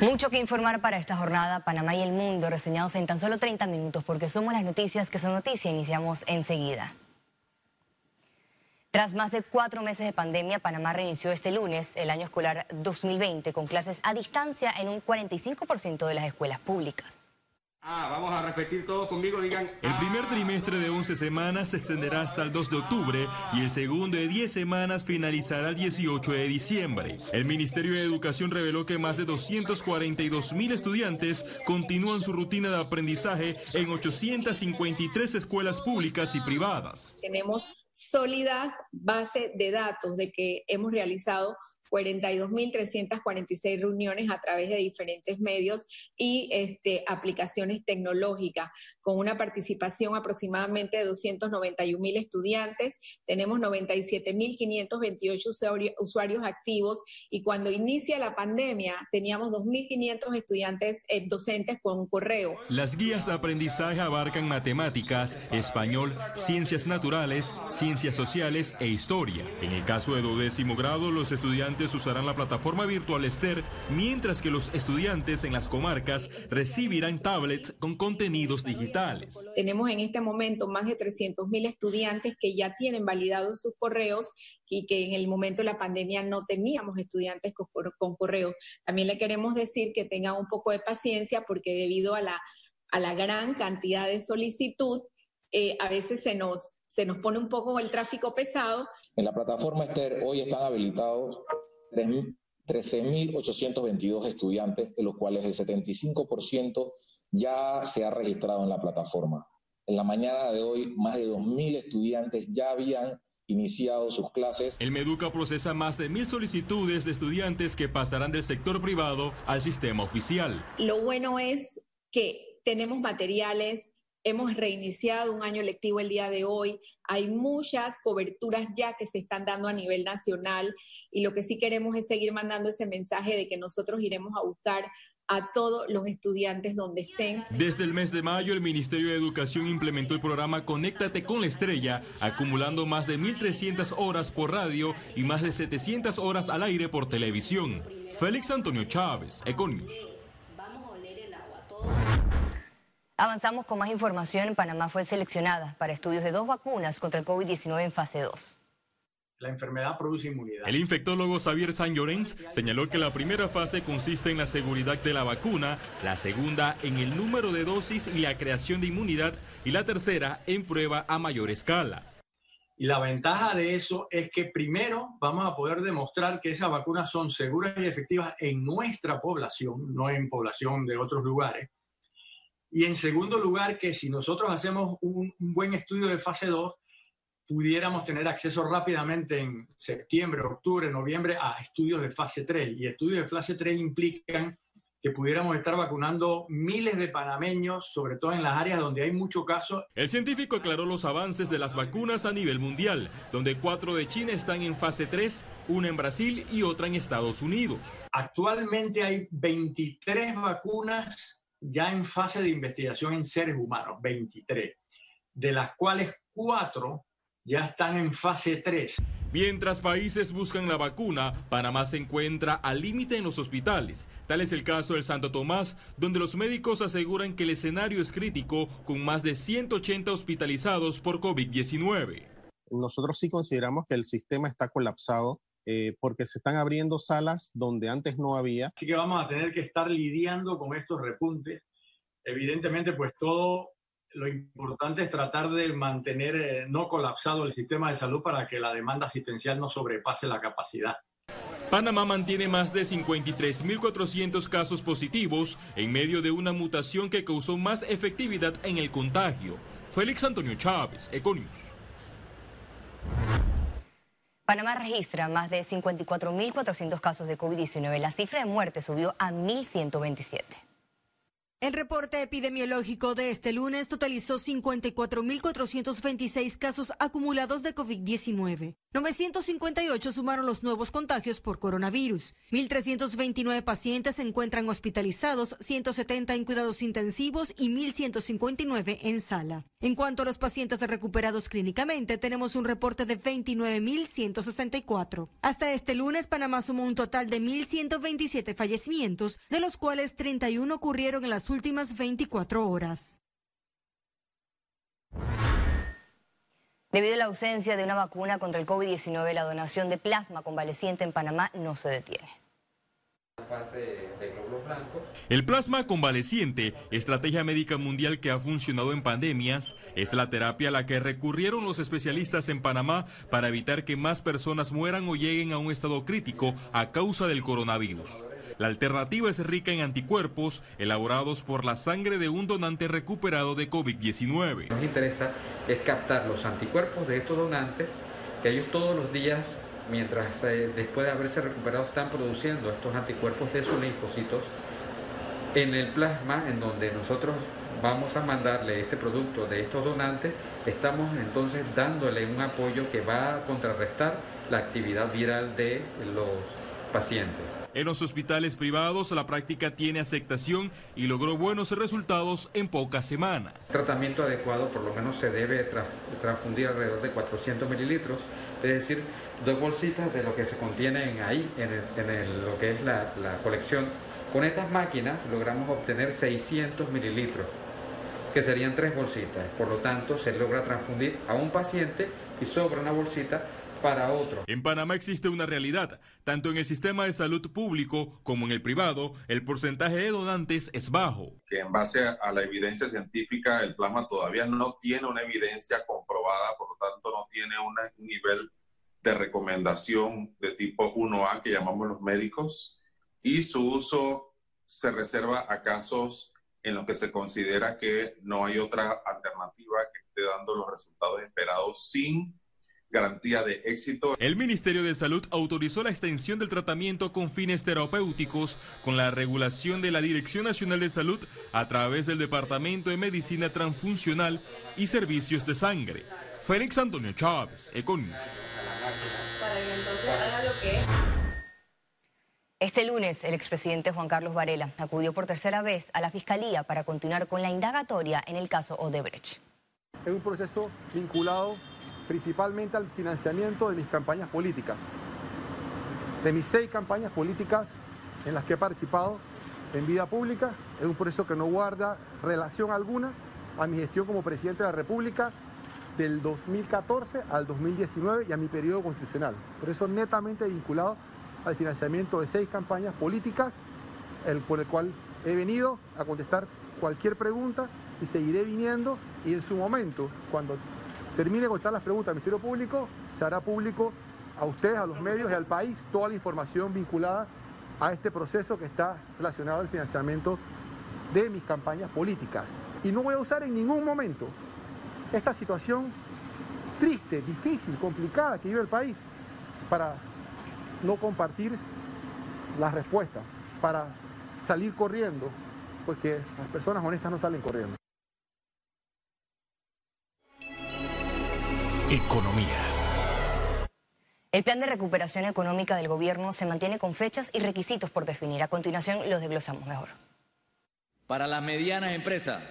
Mucho que informar para esta jornada, Panamá y el mundo, reseñados en tan solo 30 minutos, porque somos las noticias que son noticia. Iniciamos enseguida. Tras más de cuatro meses de pandemia, Panamá reinició este lunes el año escolar 2020 con clases a distancia en un 45% de las escuelas públicas. Ah, vamos a repetir todo conmigo, digan. El primer ah. trimestre de 11 semanas se extenderá hasta el 2 de octubre y el segundo de 10 semanas finalizará el 18 de diciembre. El Ministerio de Educación reveló que más de 242 mil estudiantes continúan su rutina de aprendizaje en 853 escuelas públicas y privadas. Tenemos sólidas bases de datos de que hemos realizado 42.346 reuniones a través de diferentes medios y este, aplicaciones tecnológicas, con una participación aproximadamente de 291.000 estudiantes. Tenemos 97.528 usuarios activos y cuando inicia la pandemia teníamos 2.500 estudiantes eh, docentes con correo. Las guías de aprendizaje abarcan matemáticas, español, ciencias naturales, ciencias sociales e historia. En el caso de duodécimo grado, los estudiantes usarán la plataforma virtual Ester, mientras que los estudiantes en las comarcas recibirán tablets con contenidos digitales. Tenemos en este momento más de 300 mil estudiantes que ya tienen validados sus correos y que en el momento de la pandemia no teníamos estudiantes con, correos. También le queremos decir que tengan un poco de paciencia porque debido a la, a la gran cantidad de solicitud, eh, a veces se nos se nos pone un poco el tráfico pesado. En la plataforma Ester hoy están habilitados 13.822 estudiantes, de los cuales el 75% ya se ha registrado en la plataforma. En la mañana de hoy, más de 2.000 estudiantes ya habían iniciado sus clases. El Meduca procesa más de mil solicitudes de estudiantes que pasarán del sector privado al sistema oficial. Lo bueno es que tenemos materiales Hemos reiniciado un año lectivo el día de hoy. Hay muchas coberturas ya que se están dando a nivel nacional y lo que sí queremos es seguir mandando ese mensaje de que nosotros iremos a buscar a todos los estudiantes donde estén. Desde el mes de mayo, el Ministerio de Educación implementó el programa Conéctate con la Estrella, acumulando más de 1.300 horas por radio y más de 700 horas al aire por televisión. Félix Antonio Chávez, Econius. Avanzamos con más información. Panamá fue seleccionada para estudios de dos vacunas contra el COVID-19 en fase 2. La enfermedad produce inmunidad. El infectólogo Xavier San Llorens señaló que la primera fase consiste en la seguridad de la vacuna, la segunda en el número de dosis y la creación de inmunidad y la tercera en prueba a mayor escala. Y la ventaja de eso es que primero vamos a poder demostrar que esas vacunas son seguras y efectivas en nuestra población, no en población de otros lugares. Y en segundo lugar, que si nosotros hacemos un, buen estudio de fase 2, pudiéramos tener acceso rápidamente en septiembre, octubre, noviembre a estudios de fase 3. Y estudios de fase 3 implican que pudiéramos estar vacunando miles de panameños, sobre todo en las áreas donde hay mucho caso. El científico aclaró los avances de las vacunas a nivel mundial, donde cuatro de China están en fase 3, una en Brasil y otra en Estados Unidos. Actualmente hay 23 vacunas ya en fase de investigación en seres humanos, 23, de las cuales 4 ya están en fase 3. Mientras países buscan la vacuna, Panamá se encuentra al límite en los hospitales. Tal es el caso del Santo Tomás, donde los médicos aseguran que el escenario es crítico con más de 180 hospitalizados por COVID-19. Nosotros sí consideramos que el sistema está colapsado eh, porque se están abriendo salas donde antes no había. Así que vamos a tener que estar lidiando con estos repuntes. Evidentemente, pues todo lo importante es tratar de mantener eh, no colapsado el sistema de salud para que la demanda asistencial no sobrepase la capacidad. Panamá mantiene más de 53.400 casos positivos en medio de una mutación que causó más efectividad en el contagio. Félix Antonio Chávez, Econius. Panamá registra más de 54.400 casos de COVID-19. La cifra de muertes subió a 1.127. El reporte epidemiológico de este lunes totalizó 54.426 casos acumulados de COVID-19. 958 sumaron los nuevos contagios por coronavirus. 1.329 pacientes se encuentran hospitalizados, 170 en cuidados intensivos y 1.159 en sala. En cuanto a los pacientes recuperados clínicamente, tenemos un reporte de 29.164. Hasta este lunes, Panamá sumó un total de 1.127 fallecimientos, de los cuales 31 ocurrieron en las últimas 24 horas. Debido a la ausencia de una vacuna contra el COVID-19, la donación de plasma convaleciente en Panamá no se detiene. El plasma convaleciente, estrategia médica mundial que ha funcionado en pandemias, es la terapia a la que recurrieron los especialistas en Panamá para evitar que más personas mueran o lleguen a un estado crítico a causa del coronavirus. La alternativa es rica en anticuerpos elaborados por la sangre de un donante recuperado de COVID-19. Nos interesa es captar los anticuerpos de estos donantes, que ellos todos los días, mientras eh, después de haberse recuperado, están produciendo estos anticuerpos de sus linfocitos en el plasma, en donde nosotros vamos a mandarle este producto de estos donantes, estamos entonces dándole un apoyo que va a contrarrestar la actividad viral de los pacientes. En los hospitales privados la práctica tiene aceptación y logró buenos resultados en pocas semanas. El tratamiento adecuado por lo menos se debe transfundir alrededor de 400 mililitros, es decir, dos bolsitas de lo que se contienen ahí en, lo que es la, la colección. Con estas máquinas logramos obtener 600 mililitros, que serían tres bolsitas. Por lo tanto, se logra transfundir a un paciente y sobra una bolsita para otro. En Panamá existe una realidad. Tanto en el sistema de salud público como en el privado, el porcentaje de donantes es bajo. Que en base a la evidencia científica, el plasma todavía no tiene una evidencia comprobada, por lo tanto no tiene un nivel de recomendación de tipo 1A que llamamos los médicos y su uso se reserva a casos en los que se considera que no hay otra alternativa que esté dando los resultados esperados sin garantía de éxito. El Ministerio de Salud autorizó la extensión del tratamiento con fines terapéuticos con la regulación de la Dirección Nacional de Salud a través del Departamento de Medicina Transfuncional y Servicios de Sangre. Félix Antonio Chávez, Econ. Este lunes, el expresidente Juan Carlos Varela acudió por tercera vez a la Fiscalía para continuar con la indagatoria en el caso Odebrecht. Es un proceso vinculado principalmente al financiamiento de mis campañas políticas. De mis seis campañas políticas en las que he participado en vida pública, es un proceso que no guarda relación alguna a mi gestión como presidente de la República del 2014 al 2019 y a mi periodo constitucional. Por eso netamente vinculado al financiamiento de seis campañas políticas, por el cual he venido a contestar cualquier pregunta y seguiré viniendo y en su momento, cuando termine de contestar las preguntas del Ministerio Público, se hará público a ustedes, a los medios y al país toda la información vinculada a este proceso que está relacionado al financiamiento de mis campañas políticas. Y no voy a usar en ningún momento esta situación triste, difícil, complicada que vive el país para no compartir las respuestas, para salir corriendo, porque las personas honestas no salen corriendo. Economía. El plan de recuperación económica del gobierno se mantiene con fechas y requisitos por definir. A continuación los desglosamos mejor. Para las medianas empresas.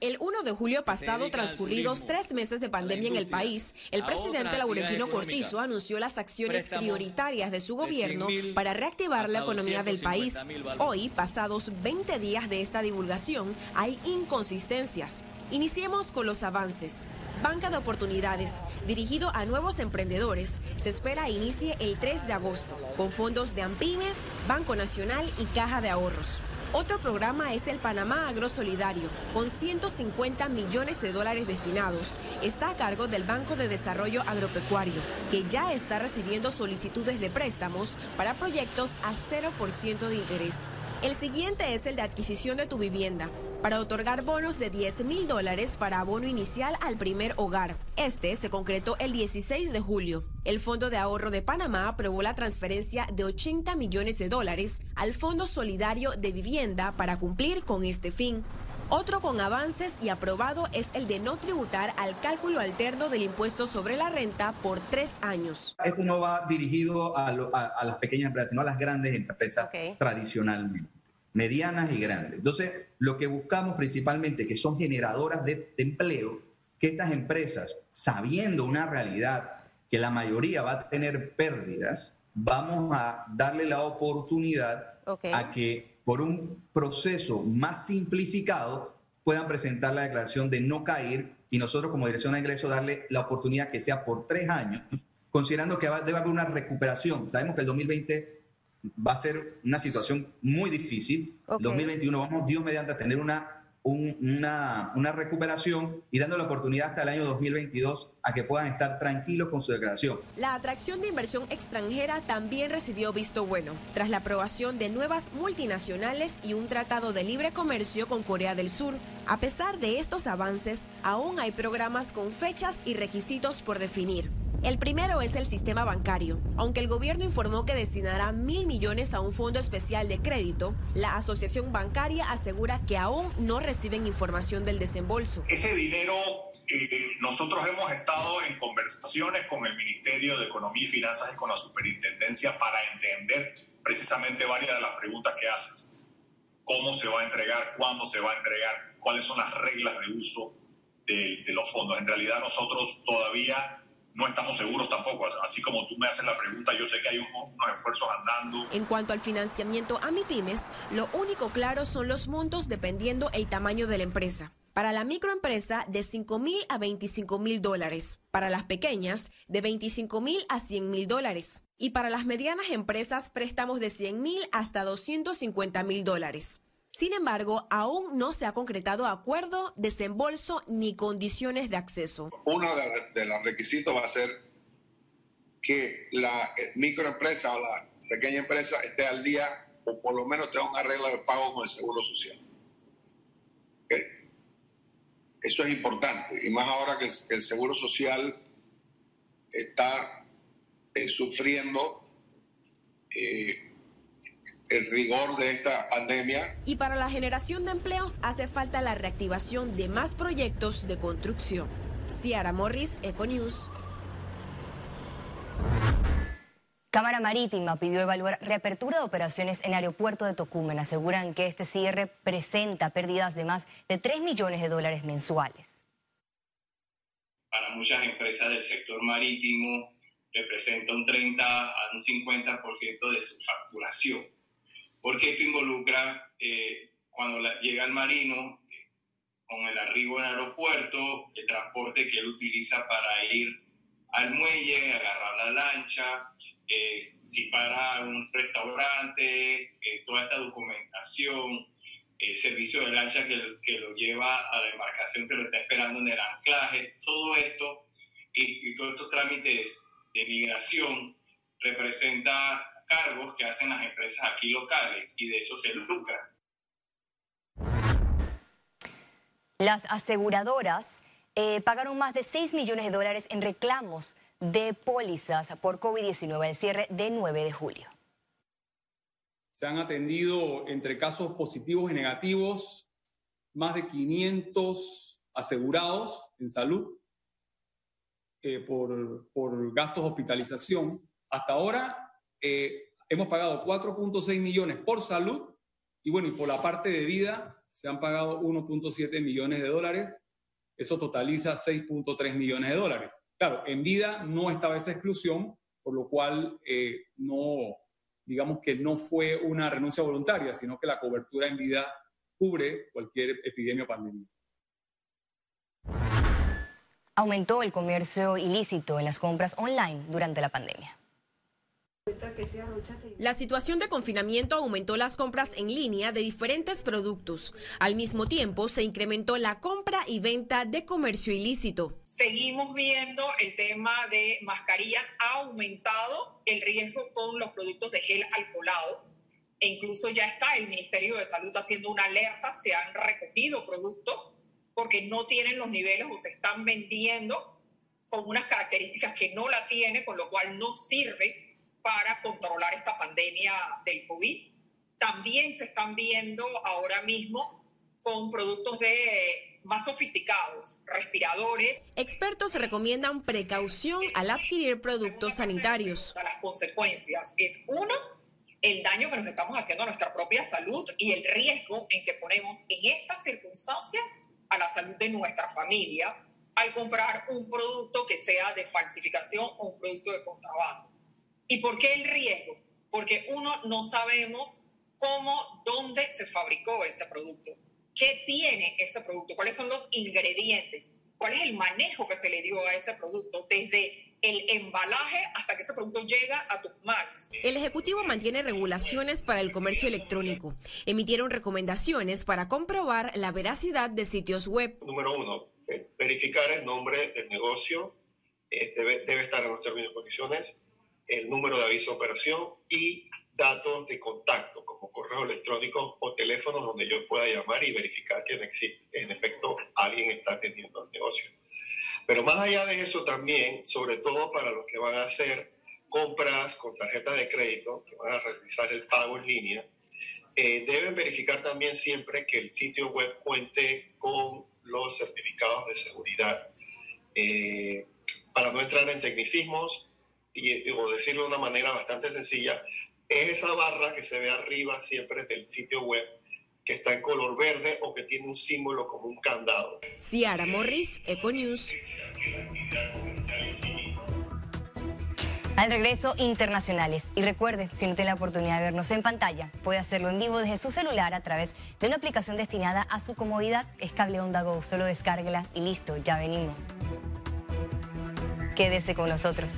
El 1 de julio pasado, transcurridos tres meses de pandemia en el país, el presidente Laurentino Cortizo anunció las acciones prioritarias de su gobierno para reactivar la economía del país. Hoy, pasados 20 días de esta divulgación, hay inconsistencias. Iniciemos con los avances. Banca de Oportunidades, dirigido a nuevos emprendedores, se espera inicie el 3 de agosto, con fondos de Ampime, Banco Nacional y Caja de Ahorros. Otro programa es el Panamá Agrosolidario, con 150 millones de dólares destinados. Está a cargo del Banco de Desarrollo Agropecuario, que ya está recibiendo solicitudes de préstamos para proyectos a 0% de interés. El siguiente es el de adquisición de tu vivienda, para otorgar bonos de 10 mil dólares para abono inicial al primer hogar. Este se concretó el 16 de julio. El Fondo de Ahorro de Panamá aprobó la transferencia de 80 millones de dólares al Fondo Solidario de Vivienda para cumplir con este fin. Otro con avances y aprobado es el de no tributar al cálculo alterno del impuesto sobre la renta por tres años. Esto no va dirigido a, las pequeñas empresas, sino a las grandes empresas tradicionalmente, medianas y grandes. Entonces, lo que buscamos principalmente, que son generadoras de, empleo, que estas empresas, sabiendo una realidad que la mayoría va a tener pérdidas, vamos a darle la oportunidad a que por un proceso más simplificado puedan presentar la declaración de no caer y nosotros como dirección de ingreso darle la oportunidad que sea por tres años, considerando que debe haber una recuperación. Sabemos que el 2020 va a ser una situación muy difícil. Okay. 2021 vamos, Dios mediante, a tener una una, una, recuperación y dando la oportunidad hasta el año 2022 a que puedan estar tranquilos con su declaración. La atracción de inversión extranjera también recibió visto bueno, tras la aprobación de nuevas multinacionales y un tratado de libre comercio con Corea del Sur. A pesar de estos avances, aún hay programas con fechas y requisitos por definir. El primero es el sistema bancario. Aunque el gobierno informó que destinará mil millones a un fondo especial de crédito, la asociación bancaria asegura que aún no reciben información del desembolso. Ese dinero eh, nosotros hemos estado en conversaciones con el Ministerio de Economía y Finanzas y con la Superintendencia para entender precisamente varias de las preguntas que haces. ¿Cómo se va a entregar? ¿Cuándo se va a entregar? ¿Cuáles son las reglas de uso de, de los fondos? En realidad nosotros todavía no estamos seguros tampoco. Así como tú me haces la pregunta, yo sé que hay unos esfuerzos andando. En cuanto al financiamiento a MIPIMES, lo único claro son los montos dependiendo el tamaño de la empresa. Para la microempresa, de 5 mil a 25 mil dólares. Para las pequeñas, de 25 mil a 100 mil dólares. Y para las medianas empresas, préstamos de 100 mil hasta 250 mil dólares. Sin embargo, aún no se ha concretado acuerdo, desembolso ni condiciones de acceso. Uno de, los requisitos va a ser que la microempresa o la pequeña empresa esté al día o por lo menos tenga una regla de pago con el Seguro Social. Eso es importante, y más ahora que el, Seguro Social está eh, sufriendo eh, el rigor de esta pandemia. Y para la generación de empleos hace falta la reactivación de más proyectos de construcción. Ciara Morris, Econews. Cámara Marítima pidió evaluar reapertura de operaciones en el aeropuerto de Tocumen. Aseguran que este cierre presenta pérdidas de más de 3 millones de dólares mensuales. Para muchas empresas del sector marítimo representa un 30 a un 50% de su facturación porque esto involucra eh, cuando llega el marino con el arribo en el aeropuerto, el transporte que él utiliza para ir al muelle, agarrar la lancha, eh, si para un restaurante, eh, toda esta documentación, el servicio de lancha que, que, lo lleva a la embarcación que lo está esperando en el anclaje, todo esto y, y todos estos trámites de migración representa cargos que hacen las empresas aquí locales y de eso se lucra. Las aseguradoras eh, pagaron más de 6 millones de dólares en reclamos de pólizas por COVID-19 el cierre de 9 de julio. Se han atendido entre casos positivos y negativos más de 500 asegurados en salud eh, por, por gastos de hospitalización. Hasta ahora eh, hemos pagado 4.6 millones por salud y bueno, y por la parte de vida se han pagado 1.7 millones de dólares. Eso totaliza 6.3 millones de dólares. Claro, en vida no estaba esa exclusión, por lo cual eh, no, digamos que no fue una renuncia voluntaria, sino que la cobertura en vida cubre cualquier epidemia o pandemia. Aumentó el comercio ilícito en las compras online durante la pandemia. La situación de confinamiento aumentó las compras en línea de diferentes productos. Al mismo tiempo, se incrementó la compra y venta de comercio ilícito. Seguimos viendo el tema de mascarillas. Ha aumentado el riesgo con los productos de gel alcoholado. E incluso ya está el Ministerio de Salud haciendo una alerta. Se han recogido productos porque no tienen los niveles o se están vendiendo con unas características que no la tiene, con lo cual no sirve para controlar esta pandemia del COVID. También se están viendo ahora mismo con productos de más sofisticados, respiradores. Expertos recomiendan precaución al adquirir productos sanitarios. Las consecuencias es uno, el daño que nos estamos haciendo a nuestra propia salud y el riesgo en que ponemos en estas circunstancias a la salud de nuestra familia al comprar un producto que sea de falsificación o un producto de contrabando. ¿Y por qué el riesgo? Porque uno no sabemos cómo, dónde se fabricó ese producto, qué tiene ese producto, cuáles son los ingredientes, cuál es el manejo que se le dio a ese producto desde el embalaje hasta que ese producto llega a tus manos. El Ejecutivo mantiene regulaciones para el comercio electrónico. Emitieron recomendaciones para comprobar la veracidad de sitios web. Número uno, verificar el nombre del negocio, eh, debe, debe estar en los términos y condiciones, el número de aviso de operación y datos de contacto, como correo electrónico o teléfonos donde yo pueda llamar y verificar que en, efecto alguien está atendiendo el negocio. Pero más allá de eso también, sobre todo para los que van a hacer compras con tarjeta de crédito, que van a realizar el pago en línea, eh, deben verificar también siempre que el sitio web cuente con los certificados de seguridad. Eh, para no entrar en tecnicismos y, o decirlo de una manera bastante sencilla, es esa barra que se ve arriba siempre del sitio web que está en color verde o que tiene un símbolo como un candado. Ciara Morris, Econews. Al regreso, internacionales. Y recuerde, si no tiene la oportunidad de vernos en pantalla, puede hacerlo en vivo desde su celular a través de una aplicación destinada a su comodidad. Es Cable Onda Go. Solo descárguela y listo, ya venimos. Quédese con nosotros.